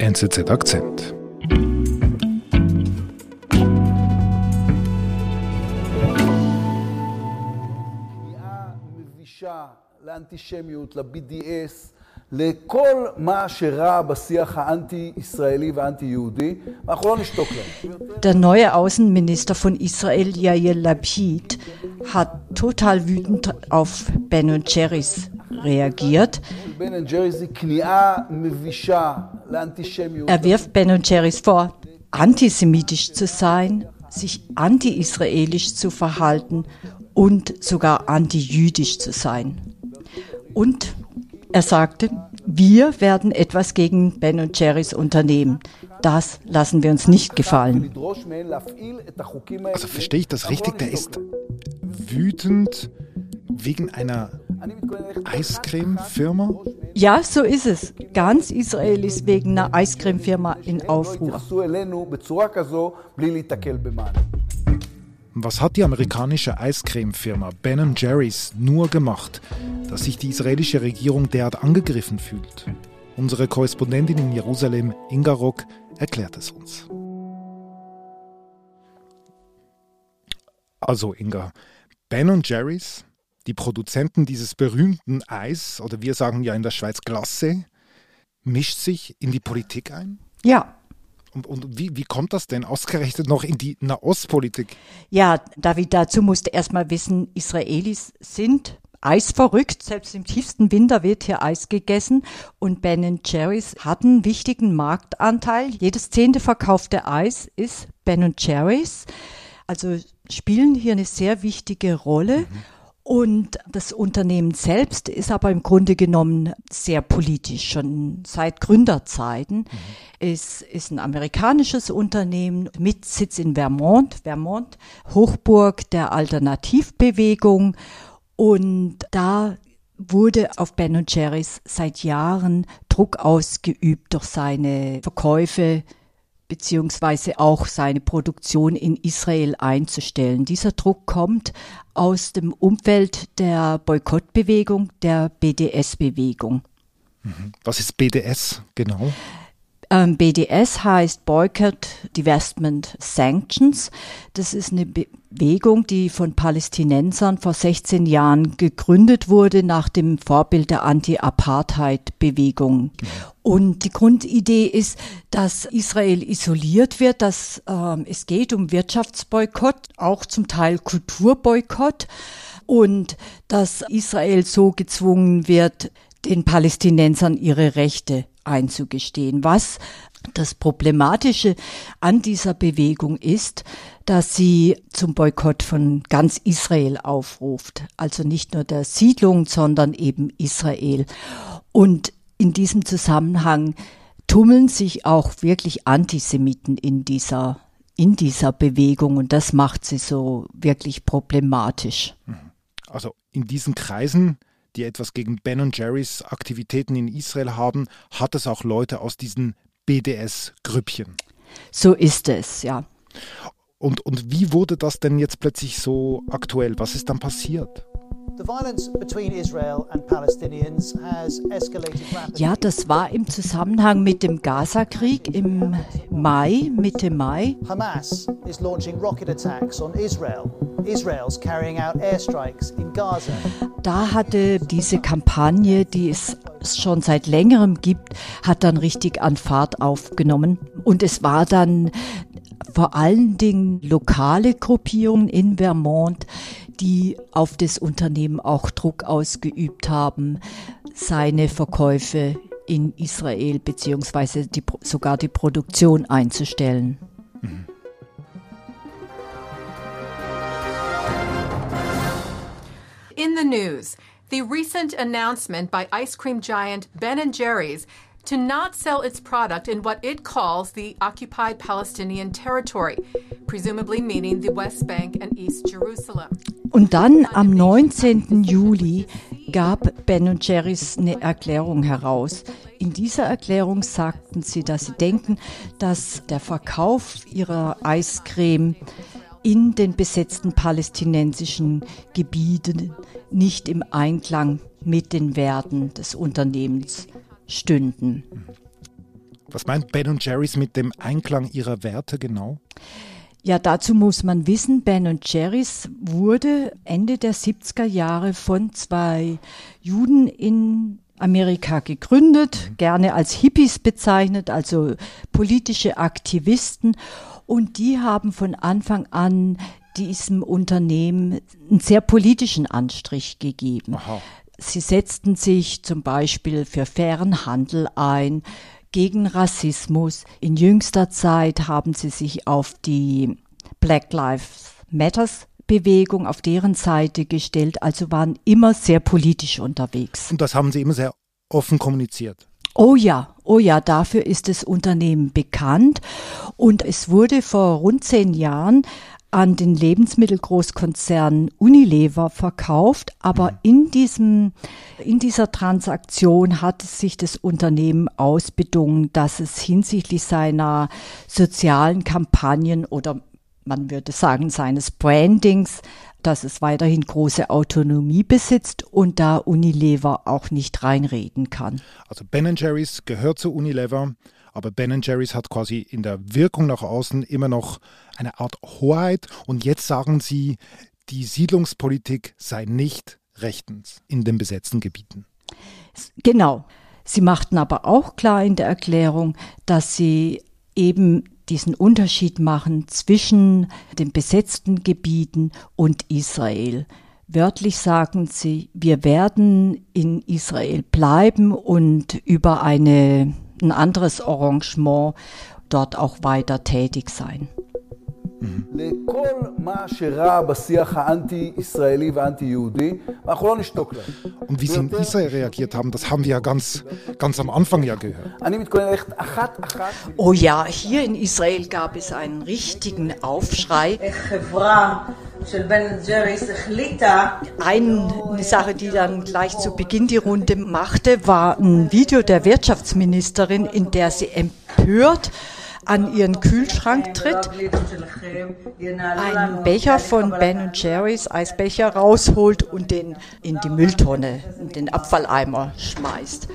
NZZ Akzent. לאנטישמיות, ל-BDS, לכל מה שרע בשיח האנטי-ישראלי והאנטי-יהודי, ואנחנו לא נשתוק להם. Der neue Außenminister von Israel, Yair Lapid, hat total wütend auf Ben Jerry's reagiert. בן ג'רי זה כניעה מבישה לאנטישמיות. er wirft Ben und Jerry's vor, antisemitisch zu sein, sich anti-israelisch zu verhalten und sogar anti-jüdisch zu sein. Und er sagte, wir werden etwas gegen Ben und Jerry's unternehmen. Das lassen wir uns nicht gefallen. Also verstehe ich das richtig? Der ist wütend wegen einer Eiscreme-Firma? Ja, so ist es. Ganz Israel ist wegen einer Eiscreme-Firma in Aufruhr. Was hat die amerikanische Eiscreme-Firma Ben Jerry's nur gemacht, dass sich die israelische Regierung derart angegriffen fühlt? Unsere Korrespondentin in Jerusalem, Inga Rock, erklärt es uns. Also Inga, Ben Jerry's die Produzenten dieses berühmten Eis, oder wir sagen ja in der Schweiz Glace, mischt sich in die Politik ein? Ja, Und, und wie, wie kommt das denn ausgerechnet noch in die Nahostpolitik? ja, David, dazu musst du erstmal wissen, Israelis sind eisverrückt. Selbst im tiefsten Winter wird hier Eis gegessen. Und Ben Jerry's hat einen wichtigen Marktanteil. Jedes zehnte verkaufte Eis ist Ben Jerry's. Also spielen hier eine sehr wichtige Rolle. Und das Unternehmen selbst ist aber im Grunde genommen sehr politisch, schon seit Gründerzeiten. Es ist ein amerikanisches Unternehmen mit Sitz in Vermont, Vermont, Hochburg der Alternativbewegung. Und da wurde auf Ben Jerry's seit Jahren Druck ausgeübt durch seine Verkäufe beziehungsweise auch seine Produktion in Israel einzustellen. Dieser Druck kommt aus dem Umfeld der Boykottbewegung, der BDS-Bewegung. Was ist BDS genau? Ähm, BDS heißt Boycott, Divestment, Sanctions. Das ist eine Bewegung, die von Palästinensern vor 16 Jahren gegründet wurde nach dem Vorbild der Anti-Apartheid-Bewegung. Und die Grundidee ist, dass Israel isoliert wird, dass ähm, es geht um Wirtschaftsboykott, auch zum Teil Kulturboykott und dass Israel so gezwungen wird, den Palästinensern ihre Rechte einzugestehen. Was das Problematische an dieser Bewegung ist, dass sie zum Boykott von ganz Israel aufruft. Also nicht nur der Siedlung, sondern eben Israel. Und in diesem Zusammenhang tummeln sich auch wirklich Antisemiten in dieser, in dieser Bewegung. Und das macht sie so wirklich problematisch. Also in diesen Kreisen, die etwas gegen Ben Jerry's Aktivitäten in Israel haben, hat es auch Leute aus diesen BDS-Grüppchen. So ist es, ja. Und, und wie wurde das denn jetzt plötzlich so aktuell? Was ist dann passiert? The violence between Israel and Palestinians has escalated rapidly. Ja, das war im Zusammenhang mit dem Gaza-Krieg im Mai, Mitte Mai. Hamas is launching rocket attacks on Israel. Israel's carrying out airstrikes in Gaza. Da hatte diese Kampagne, die es schon seit längerem gibt, hat dann richtig an Fahrt aufgenommen. Und es war dann vor allen Dingen lokale Gruppierungen in Vermont, die auf das Unternehmen auch Druck ausgeübt haben, seine Verkäufe in Israel beziehungsweise die, sogar die Produktion einzustellen. In the news, the recent announcement by ice cream giant Ben & Jerry's to not sell its product in what it calls the occupied Palestinian territory, presumably meaning the West Bank and East Jerusalem. Und dann am 19. Juli gab Ben Jerry's eine Erklärung heraus. In dieser Erklärung sagten sie, dass sie denken, dass der Verkauf ihrer Eiscreme in den besetzten palästinensischen Gebieten nicht im Einklang mit den Werten des Unternehmens stünden. Was meint Ben Jerry's mit dem Einklang ihrer Werte genau? Ja, dazu muss man wissen, Ben Jerry's wurde Ende der 70er Jahre von zwei Juden in Amerika gegründet, mhm. gerne als Hippies bezeichnet, also politische Aktivisten. Und die haben von Anfang an diesem Unternehmen einen sehr politischen Anstrich gegeben. Aha. Sie setzten sich zum Beispiel für fairen Handel ein, gegen Rassismus. In jüngster Zeit haben sie sich auf die Black Lives Matters Bewegung auf deren Seite gestellt, also waren immer sehr politisch unterwegs. Und das haben sie immer sehr offen kommuniziert. Oh ja, oh ja, dafür ist das Unternehmen bekannt. Und es wurde vor rund zehn Jahren an den Lebensmittelgroßkonzern Unilever verkauft, aber mhm. in diesem, in dieser Transaktion hat sich das Unternehmen ausbedungen, dass es hinsichtlich seiner sozialen Kampagnen oder man würde sagen seines Brandings, dass es weiterhin große Autonomie besitzt und da Unilever auch nicht reinreden kann. Also Ben Jerry's gehört zu Unilever aber Ben Jerry's hat quasi in der Wirkung nach außen immer noch eine Art Hoheit. Und jetzt sagen sie, die Siedlungspolitik sei nicht rechtens in den besetzten Gebieten. Genau. Sie machten aber auch klar in der Erklärung, dass sie eben diesen Unterschied machen zwischen den besetzten Gebieten und Israel. Wörtlich sagen sie, wir werden in Israel bleiben und über eine ein anderes Arrangement dort auch weiter tätig sein. Und wie sie in Israel reagiert haben, das haben wir ja ganz, ganz am Anfang ja gehört. Oh ja, hier in Israel gab es einen richtigen Aufschrei. Eine Sache, die dann gleich zu Beginn die Runde machte, war ein Video der Wirtschaftsministerin, in der sie empört an ihren Kühlschrank tritt, einen Becher von Ben Jerry's Eisbecher rausholt und den in die Mülltonne, in den Abfalleimer schmeißt.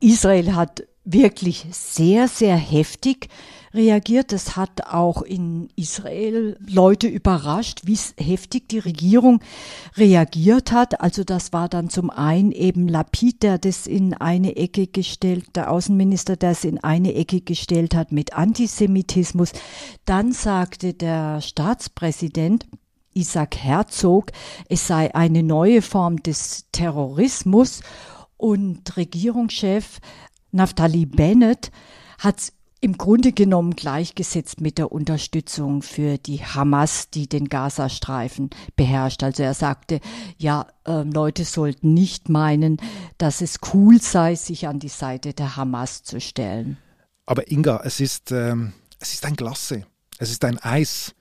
Israel hat wirklich sehr, sehr heftig reagiert. Das hat auch in Israel Leute überrascht, wie heftig die Regierung reagiert hat. Also das war dann zum einen eben Lapid, der das in eine Ecke gestellt, der Außenminister, der es in eine Ecke gestellt hat mit Antisemitismus. Dann sagte der Staatspräsident, Isaac Herzog, es sei eine neue Form des Terrorismus und Regierungschef Naftali Bennett hat im Grunde genommen gleichgesetzt mit der Unterstützung für die Hamas, die den Gazastreifen beherrscht. Also er sagte, ja, äh, Leute sollten nicht meinen, dass es cool sei, sich an die Seite der Hamas zu stellen. Aber Inga, es ist, ähm, es ist ein Glasse, es ist ein Eis.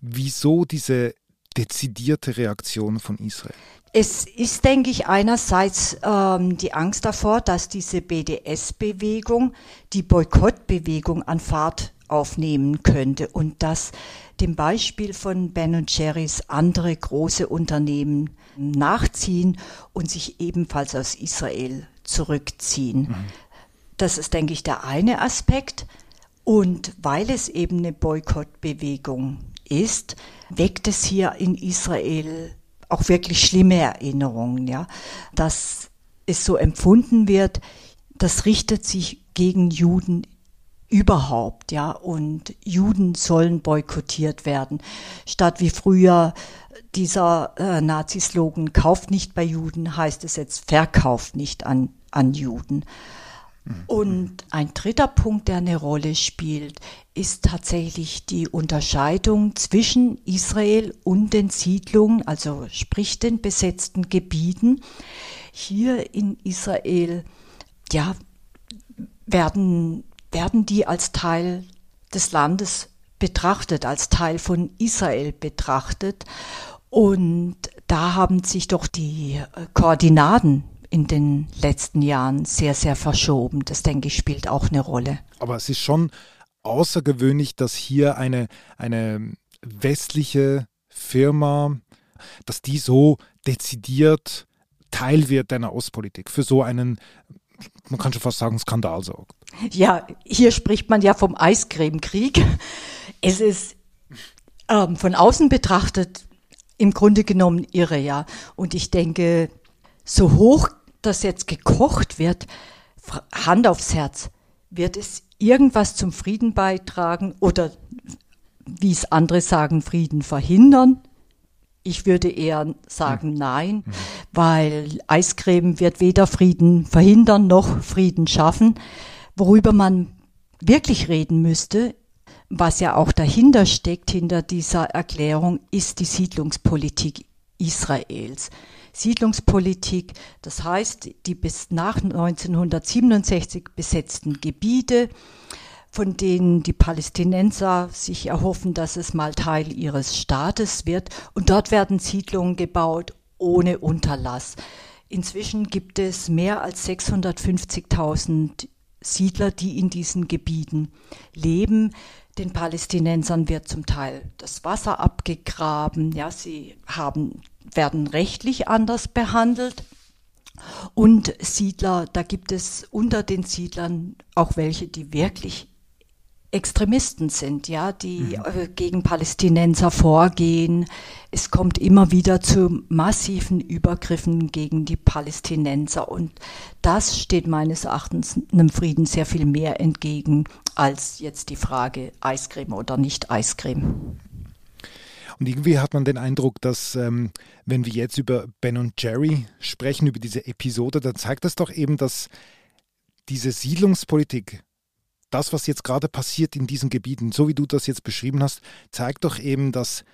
Wieso diese dezidierte Reaktion von Israel? Es ist, denke ich, einerseits ähm, die Angst davor, dass diese BDS-Bewegung, die Boykottbewegung an Fahrt aufnehmen könnte und dass dem Beispiel von Ben Jerry's andere große Unternehmen nachziehen und sich ebenfalls aus Israel zurückziehen. Mhm. Das ist, denke ich, der eine Aspekt. Und weil es eben eine Boykottbewegung ist, weckt es hier in Israel auch wirklich schlimme Erinnerungen, ja, dass es so empfunden wird, das richtet sich gegen Juden überhaupt, ja, und Juden sollen boykottiert werden, statt wie früher dieser äh, Nazi-Slogan kauft nicht bei Juden, heißt es jetzt verkauft nicht an, an Juden. Und ein dritter Punkt, der eine Rolle spielt, ist tatsächlich die Unterscheidung zwischen Israel und den Siedlungen, also sprich den besetzten Gebieten. Hier in Israel, ja, werden, werden die als Teil des Landes betrachtet, als Teil von Israel betrachtet. Und da haben sich doch die Koordinaten in den letzten Jahren sehr, sehr verschoben. Das, denke ich, spielt auch eine Rolle. Aber es ist schon außergewöhnlich, dass hier eine, eine westliche Firma, dass die so dezidiert Teil wird der Ostpolitik, für so einen, man kann schon fast sagen, Skandal sorgt. Ja, hier spricht man ja vom Eiscremekrieg. Es ist ähm, von außen betrachtet im Grunde genommen irre, ja. Und ich denke, so hoch das jetzt gekocht wird, Hand aufs Herz, wird es irgendwas zum Frieden beitragen oder, wie es andere sagen, Frieden verhindern? Ich würde eher sagen nein, mhm. weil Eiscreme wird weder Frieden verhindern noch Frieden schaffen. Worüber man wirklich reden müsste, was ja auch dahinter steckt, hinter dieser Erklärung, ist die Siedlungspolitik Israels. Siedlungspolitik, das heißt die bis nach 1967 besetzten Gebiete, von denen die Palästinenser sich erhoffen, dass es mal Teil ihres Staates wird. Und dort werden Siedlungen gebaut ohne Unterlass. Inzwischen gibt es mehr als 650.000 Siedler, die in diesen Gebieten leben. Den Palästinensern wird zum Teil das Wasser abgegraben. Ja, sie haben, werden rechtlich anders behandelt. Und Siedler, da gibt es unter den Siedlern auch welche, die wirklich Extremisten sind, ja, die mhm. Äh, gegen Palästinenser vorgehen. Es kommt immer wieder zu massiven Übergriffen gegen die Palästinenser und das steht meines Erachtens einem Frieden sehr viel mehr entgegen als jetzt die Frage Eiscreme oder nicht Eiscreme. Und irgendwie hat man den Eindruck, dass ähm, wenn wir jetzt über Ben und Jerry sprechen, über diese Episode, dann zeigt das doch eben, dass diese Siedlungspolitik das, was jetzt gerade passiert in diesen Gebieten, so wie du das jetzt beschrieben hast, zeigt doch eben, dass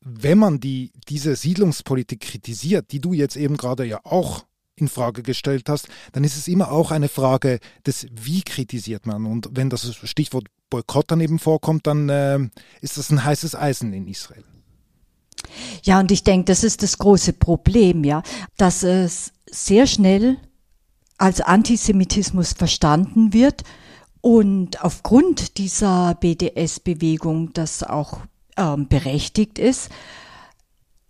wenn man die, diese Siedlungspolitik kritisiert, die du jetzt eben gerade ja auch in Frage gestellt hast, dann ist es immer auch eine Frage des Wie kritisiert man. Und wenn das Stichwort Boykott dann eben vorkommt, dann äh, ist das ein heißes Eisen in Israel. Ja, und ich denke, das ist das große Problem, ja, dass es sehr schnell als Antisemitismus verstanden wird und aufgrund dieser BDS-Bewegung, das auch ähm, berechtigt ist,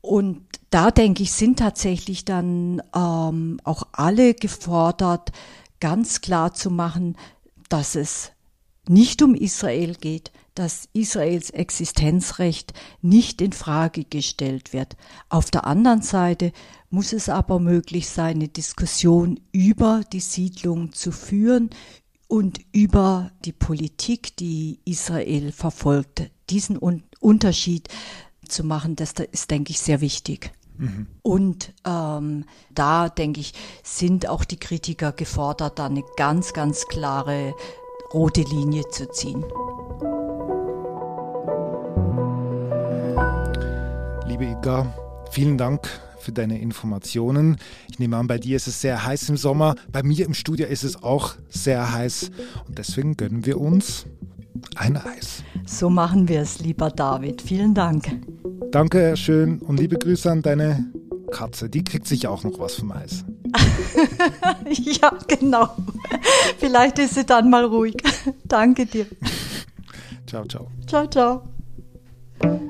und da denke ich, sind tatsächlich dann ähm, auch alle gefordert, ganz klar zu machen, dass es nicht um Israel geht, dass Israels Existenzrecht nicht in Frage gestellt wird. Auf der anderen Seite muss es aber möglich sein, eine Diskussion über die Siedlung zu führen, und über die Politik, die Israel verfolgt. Diesen Un Unterschied zu machen, das ist, denke ich, sehr wichtig. Mhm. Und ähm, da, denke ich, sind auch die Kritiker gefordert, da eine ganz, ganz klare rote Linie zu ziehen. Liebe Iga, vielen Dank für deine Informationen. Ich nehme an, bei dir ist es sehr heiß im Sommer. Bei mir im Studio ist es auch sehr heiß. Und deswegen gönnen wir uns ein Eis. So machen wir es, lieber David. Vielen Dank. Danke, schön. Und liebe Grüße an deine Katze. Die kriegt sich auch noch was vom Eis. ja, genau. Vielleicht ist sie dann mal ruhig. Danke dir. ciao, ciao. Ciao, ciao.